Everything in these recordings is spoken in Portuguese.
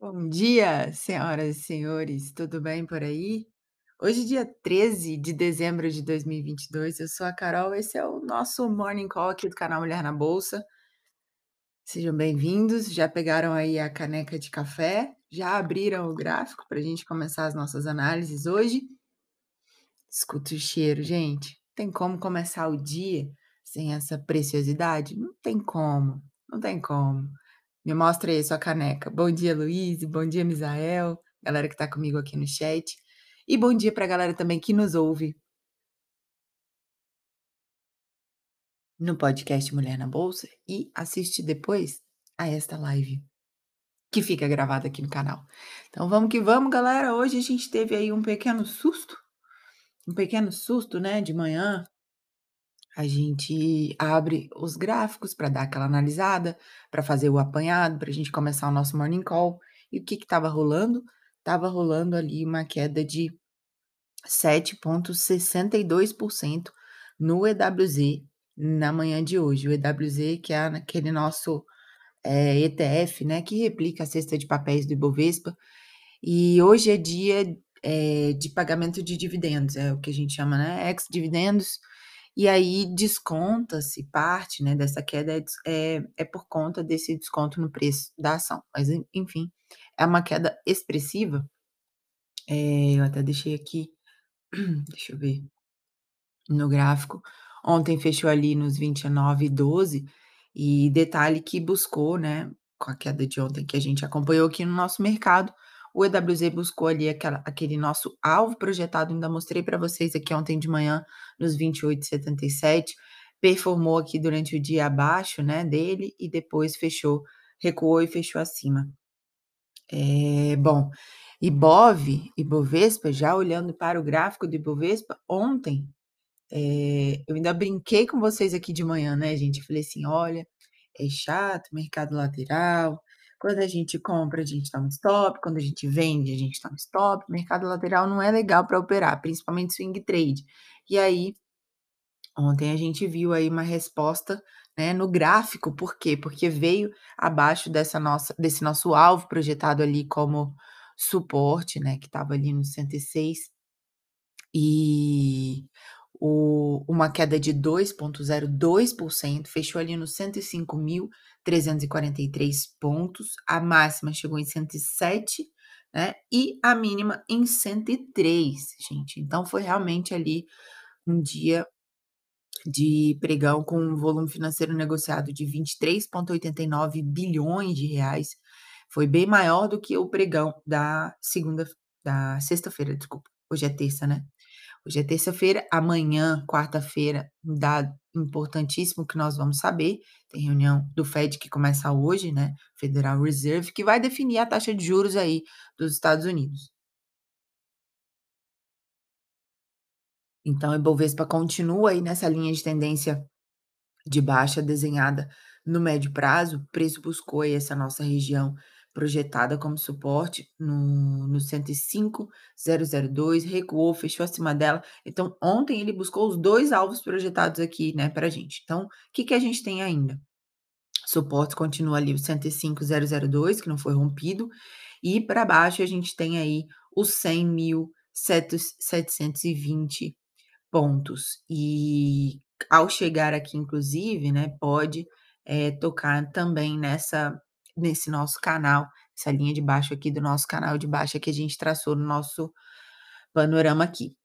Bom dia, senhoras e senhores, tudo bem por aí? Hoje, dia 13 de dezembro de 2022, eu sou a Carol, esse é o nosso Morning Call aqui do canal Mulher na Bolsa. Sejam bem-vindos, já pegaram aí a caneca de café, já abriram o gráfico para a gente começar as nossas análises hoje? Escuta o cheiro, gente. Tem como começar o dia sem essa preciosidade? Não tem como, não tem como. Me mostra aí a sua caneca. Bom dia, Luiz, bom dia, Misael, galera que está comigo aqui no chat. E bom dia para a galera também que nos ouve no podcast Mulher na Bolsa e assiste depois a esta live que fica gravada aqui no canal. Então vamos que vamos, galera. Hoje a gente teve aí um pequeno susto, um pequeno susto, né, de manhã. A gente abre os gráficos para dar aquela analisada, para fazer o apanhado, para a gente começar o nosso morning call. E o que estava rolando? Estava rolando ali uma queda de 7,62% no EWZ na manhã de hoje. O EWZ, que é aquele nosso é, ETF, né, que replica a cesta de papéis do Ibovespa. E hoje é dia é, de pagamento de dividendos, é o que a gente chama, né, ex-dividendos. E aí desconta-se parte, né, dessa queda é, é, é por conta desse desconto no preço da ação. Mas, enfim, é uma queda expressiva. É, eu até deixei aqui, deixa eu ver, no gráfico. Ontem fechou ali nos 29,12 e detalhe que buscou, né, com a queda de ontem que a gente acompanhou aqui no nosso mercado, o EWZ buscou ali aquela, aquele nosso alvo projetado, ainda mostrei para vocês aqui ontem de manhã, nos 28,77, performou aqui durante o dia abaixo, né, dele, e depois fechou, recuou e fechou acima. É, bom, Ibov, Ibovespa, já olhando para o gráfico do Ibovespa, ontem, é, eu ainda brinquei com vocês aqui de manhã, né, gente? Falei assim: olha, é chato, mercado lateral. Quando a gente compra, a gente toma stop. Quando a gente vende, a gente toma stop. Mercado lateral não é legal para operar, principalmente swing trade. E aí, ontem a gente viu aí uma resposta né, no gráfico, por quê? Porque veio abaixo dessa nossa, desse nosso alvo projetado ali como suporte, né, que estava ali no 106. E o, uma queda de 2,02%, fechou ali nos 105.343 pontos, a máxima chegou em 107, né? E a mínima em 103, gente. Então foi realmente ali um dia de pregão com um volume financeiro negociado de 23,89 bilhões de reais. Foi bem maior do que o pregão da segunda, da sexta-feira, desculpa. Hoje é terça, né? Hoje é terça-feira, amanhã, quarta-feira, um dado importantíssimo que nós vamos saber. Tem reunião do Fed que começa hoje, né? Federal Reserve, que vai definir a taxa de juros aí dos Estados Unidos. Então, a Ibovespa continua aí nessa linha de tendência de baixa desenhada no médio prazo. O preço buscou aí essa nossa região projetada como suporte no, no 105,002, recuou, fechou acima dela. Então, ontem ele buscou os dois alvos projetados aqui, né, para a gente. Então, o que, que a gente tem ainda? Suporte continua ali o 105,002, que não foi rompido, e para baixo a gente tem aí os 100.720 pontos. E ao chegar aqui, inclusive, né, pode é, tocar também nessa nesse nosso canal, essa linha de baixo aqui do nosso canal de baixo que a gente traçou no nosso panorama aqui.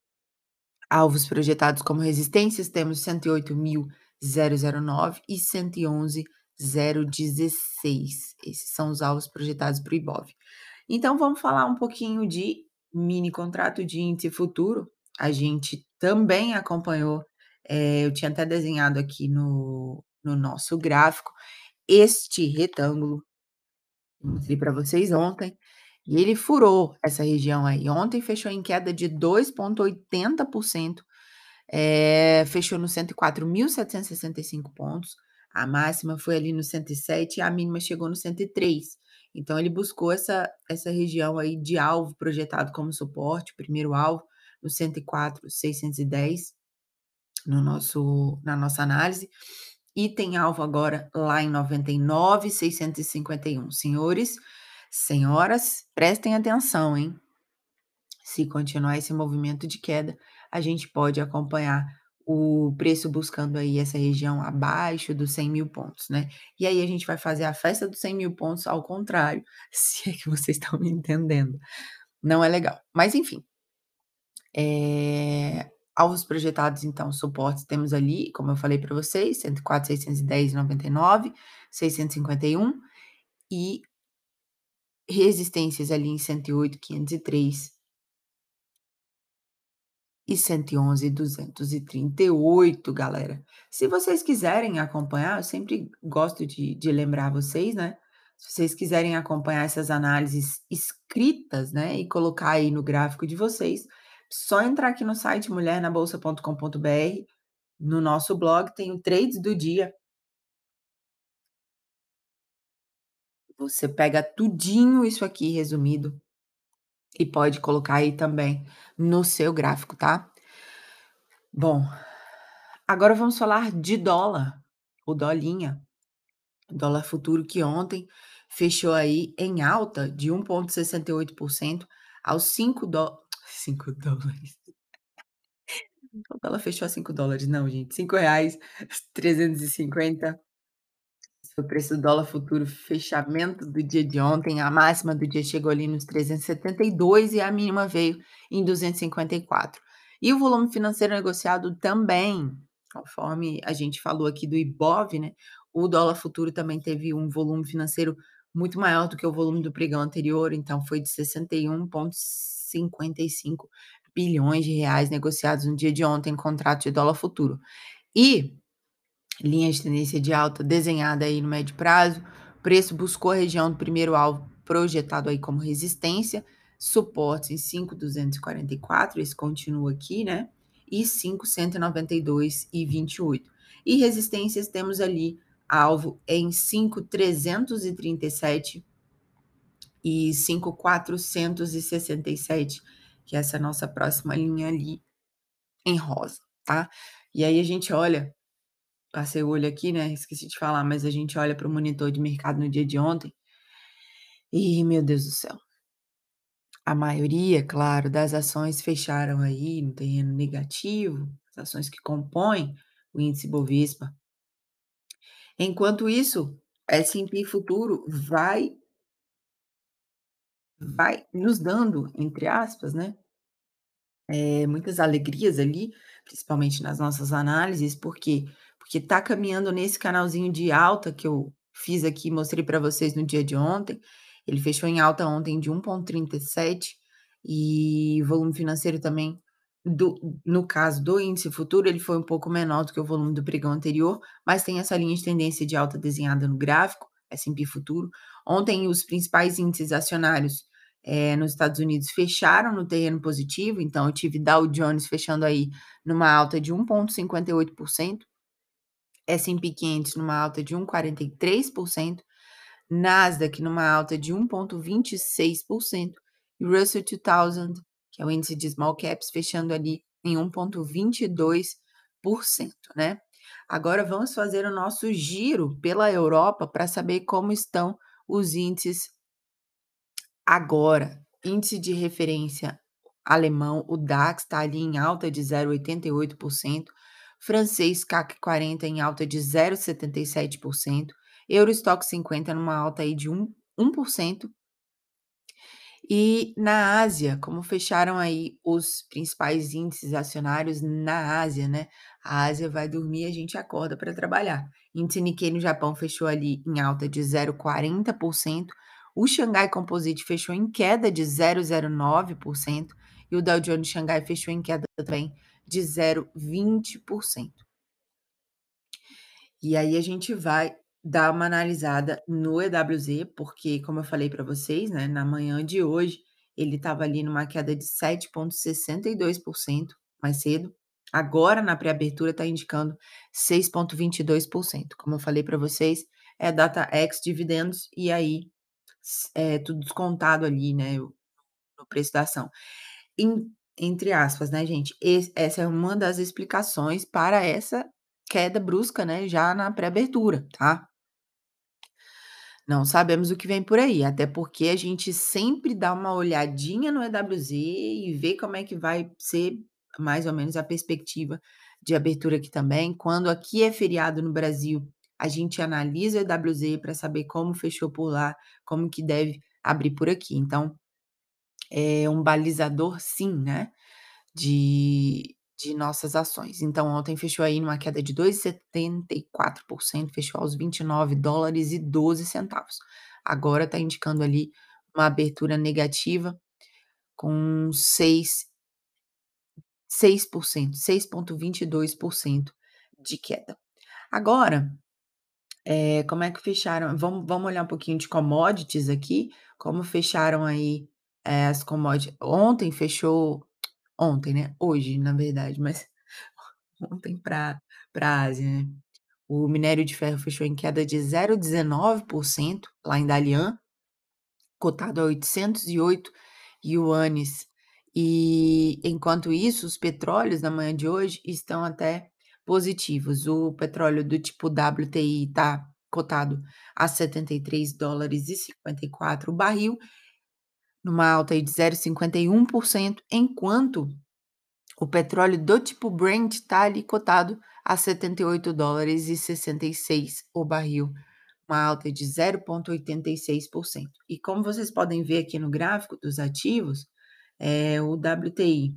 Alvos projetados como resistências, temos 108.009 e 111.016. Esses são os alvos projetados para o IBOV. Então, vamos falar um pouquinho de mini contrato de índice futuro. A gente também acompanhou, é, eu tinha até desenhado aqui no, no nosso gráfico, este retângulo mostrei para vocês ontem, e ele furou essa região aí. Ontem fechou em queda de 2,80%, é, fechou no 104.765 pontos. A máxima foi ali no 107 e a mínima chegou no 103. Então ele buscou essa, essa região aí de alvo projetado como suporte, primeiro alvo no 104.610 no nosso na nossa análise e tem alvo agora lá em 99,651. Senhores, senhoras, prestem atenção, hein? Se continuar esse movimento de queda, a gente pode acompanhar o preço buscando aí essa região abaixo dos 100.000 pontos, né. E aí a gente vai fazer a festa dos 100.000 pontos ao contrário, se é que vocês estão me entendendo. Não é legal, mas enfim. Eh, alvos projetados então, suportes temos ali, como eu falei para vocês, 104, 610 e 99, 651 e resistências ali em 108, 503 e 111,238 galera. Se vocês quiserem acompanhar, eu sempre gosto de de lembrar vocês, né, se vocês quiserem acompanhar essas análises escritas, né, e colocar aí no gráfico de vocês, só entrar aqui no site mulhernabolsa.com.br, no nosso blog tem o trades do dia. Você pega tudinho isso aqui resumido e pode colocar aí também no seu gráfico, tá? Bom, agora vamos falar de dólar, o dolinha, dólar futuro que ontem fechou aí em alta de 1,68% aos 5 dó 5 dólares. O dólar fechou a 5 dólares, não gente, R$5,350. O preço do dólar futuro, fechamento do dia de ontem, a máxima do dia chegou ali nos 372 e a mínima veio em 254. E o volume financeiro negociado também, conforme a gente falou aqui do Ibov, né, o dólar futuro também teve um volume financeiro muito maior do que o volume do pregão anterior, então foi de 61,55 bilhões de reais negociados no dia de ontem, contrato de dólar futuro. E linha de tendência de alta desenhada aí no médio prazo, preço buscou a região do primeiro alvo projetado aí como resistência, suportes em 5,244, esse continua aqui, né? E 5,192,28. E resistências temos ali alvo em 5,337 e 5,467, que é essa nossa próxima linha ali em rosa, tá? E aí a gente olha Passei o olho aqui, né, esqueci de falar, mas a gente olha para o monitor de mercado no dia de ontem e, meu Deus do céu. A maioria, claro, das ações fecharam aí no terreno negativo, as ações que compõem o índice Bovespa. Enquanto isso, S&P futuro vai vai nos dando, entre aspas, né, eh, muitas alegrias ali, principalmente nas nossas análises, por quê? Porque tá caminhando nesse canalzinho de alta que eu fiz aqui, mostrei para vocês no dia de ontem, ele fechou em alta ontem de 1,37 e volume financeiro também do no caso do índice futuro, ele foi um pouco menor do que o volume do pregão anterior, mas tem essa linha de tendência de alta desenhada no gráfico, S&P futuro. Ontem os principais índices acionários, eh, nos Estados Unidos fecharam no terreno positivo, então eu tive Dow Jones fechando aí numa alta de 1,58%, S&P 500 numa alta de 1,43%, Nasdaq numa alta de 1,26% e Russell 2000, que é o índice de small caps, fechando ali em 1,22%, né. Agora vamos fazer o nosso giro pela Europa para saber como estão os índices agora. Índice de referência alemão, o DAX está ali em alta de 0,88%, francês CAC 40 em alta de 0,77%, Eurostock 50 numa alta aí de 1, 1%. E na Ásia, como fecharam aí os principais índices acionários na Ásia, né? A Ásia vai dormir, a gente acorda para trabalhar. Índice Nikkei no Japão fechou ali em alta de 0,40%, o Xangai Composite fechou em queda de 0,09% e o Dow Jones Xangai fechou em queda também de 0,20%. E aí a gente vai dar uma analisada no EWZ, porque como eu falei para vocês, né, na manhã de hoje, ele estava ali numa queda de 7,62% mais cedo. Agora na pré-abertura está indicando 6,22%. Como eu falei para vocês, é data ex dividendos e aí é tudo descontado ali, né, no preço da ação. Em entre aspas, né, gente, esse essa é uma das explicações para essa queda brusca, né, já na pré-abertura, tá? Não sabemos o que vem por aí, até porque a gente sempre dá uma olhadinha no EWZ e vê como é que vai ser mais ou menos a perspectiva de abertura aqui também. Quando aqui é feriado no Brasil, a gente analisa o EWZ para saber como fechou por lá, como que deve abrir por aqui. Então, é um balizador sim, né, de de nossas ações. Então ontem fechou aí numa queda de 2,74%, fechou aos $29,12. Agora está indicando ali uma abertura negativa com 6 6%, 6,22% de queda. Agora, eh, como é que fecharam vamos vamos olhar um pouquinho de commodities aqui, como fecharam aí, eh, as commodities ontem fechou ontem, né, hoje na verdade, mas ontem pra pra Ásia, né. O minério de ferro fechou em queda de 0,19% lá em Dalian, cotado a 808 iones. E enquanto isso, os petróleos na manhã de hoje estão até positivos. O petróleo do tipo WTI tá cotado a $73,54 o barril, numa alta de 0,51%, enquanto o petróleo do tipo Brent tá ali cotado a $78,66 o barril, uma alta de 0,86%. E como vocês podem ver aqui no gráfico dos ativos, eh, o WTI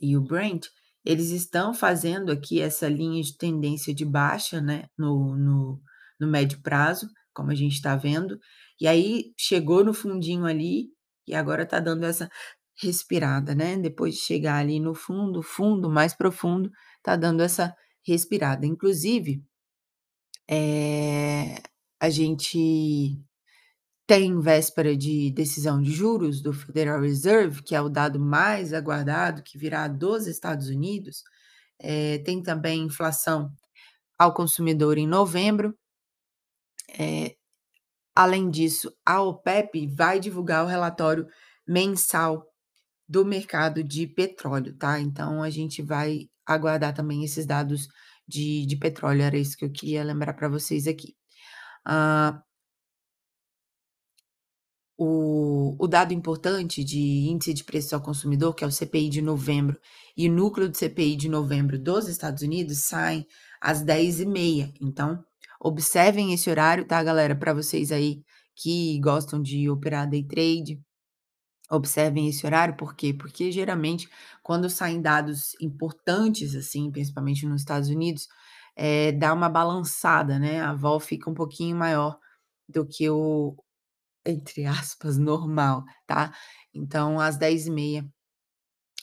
e o Brent, eles estão fazendo aqui essa linha de tendência de baixa, né, no no no médio prazo, como a gente tá vendo, e aí chegou no fundinho ali, e agora tá dando essa respirada, né, depois de chegar ali no fundo, fundo, mais profundo, tá dando essa respirada. Inclusive, eh, a gente tem véspera de decisão de juros do Federal Reserve, que é o dado mais aguardado, que virá dos Estados Unidos, eh, tem também inflação ao consumidor em novembro. Eh, além disso, a OPEP vai divulgar o relatório mensal do mercado de petróleo, tá. Então a gente vai aguardar também esses dados de de petróleo, era isso que eu queria lembrar pra vocês aqui. Hã o o dado importante de índice de preço ao consumidor, que é o CPI de novembro, e o núcleo do CPI de novembro dos Estados Unidos saem às 10h30, então observem esse horário, tá, galera, pra vocês aí que gostam de operar day trade, observem esse horário, por quê? Porque geralmente quando saem dados importantes, assim, principalmente nos Estados Unidos, eh, dá uma balançada, né, a vol fica um pouquinho maior do que o, entre aspas, "normal", tá. Então às 10h30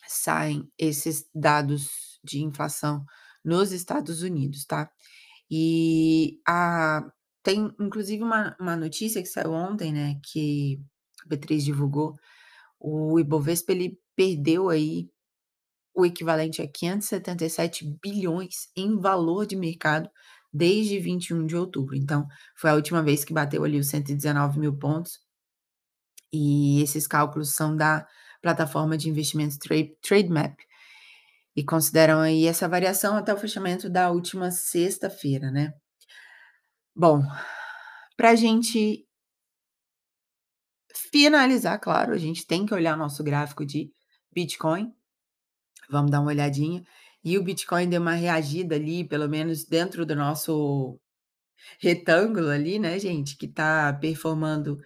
saem esses dados de inflação nos Estados Unidos, tá. E a tem inclusive uma uma notícia que saiu ontem, né, que a B3 divulgou, o Ibovespa ele perdeu aí o equivalente a 577 bilhões em valor de mercado desde 21 de outubro, então foi a última vez que bateu ali os 119.000 pontos. E esses cálculos são da plataforma de investimentos Tra Trademap, e consideram aí essa variação até o fechamento da última sexta-feira, né. Bom, pra gente finalizar, claro, a gente tem que olhar nosso gráfico de Bitcoin. Vamos dar uma olhadinha, e o Bitcoin deu uma reagida ali, pelo menos dentro do nosso retângulo ali, né, gente, que tá performando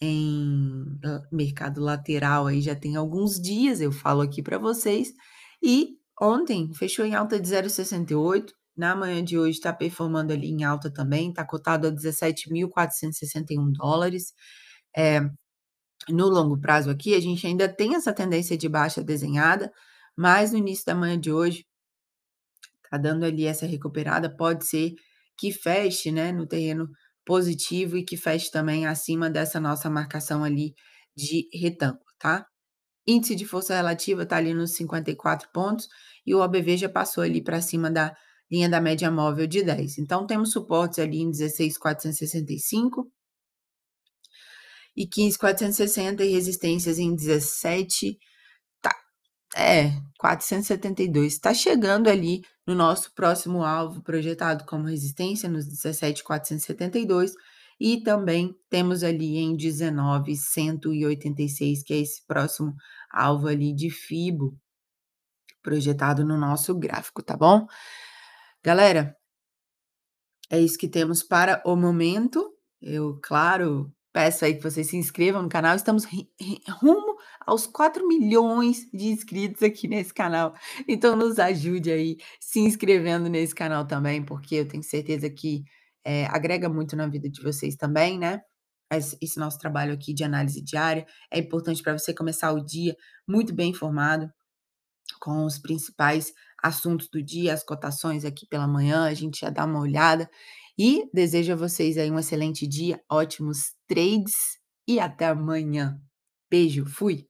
em mercado lateral aí já tem alguns dias, eu falo aqui pra vocês, e ontem fechou em alta de 0,68, na manhã de hoje tá performando ali em alta também, tá cotado a $17.461. Eh, no longo prazo aqui, a gente ainda tem essa tendência de baixa desenhada, mas no início da manhã de hoje tá dando ali essa recuperada, pode ser que feche, né, no terreno positivo e que feche também acima dessa nossa marcação ali de retângulo, tá. Índice de força relativa tá ali nos 54 pontos, e o OBV já passou ali pra cima da linha da média móvel de 10. Então temos suportes ali em 16.465 e 15.460 e resistências em 17 tá. É, 472, tá chegando ali no nosso próximo alvo projetado como resistência nos 17.472 e também temos ali em 19.186 que é esse próximo alvo ali de fibo projetado no nosso gráfico, tá bom? Galera é isso que temos para o momento. Eu, claro, peço aí que vocês se inscrevam no canal. Estamos rumo aos 4.000.000 de inscritos aqui nesse canal. Então nos ajude aí se inscrevendo nesse canal também, porque eu tenho certeza que, eh, agrega muito na vida de vocês também, né, esse nosso trabalho aqui de análise diária. É importante pra você começar o dia muito bem informado, com os principais assuntos do dia, as cotações aqui pela manhã, a gente já dá uma olhada. E desejo a vocês aí um excelente dia, ótimos trades e até amanhã. Beijo, fui.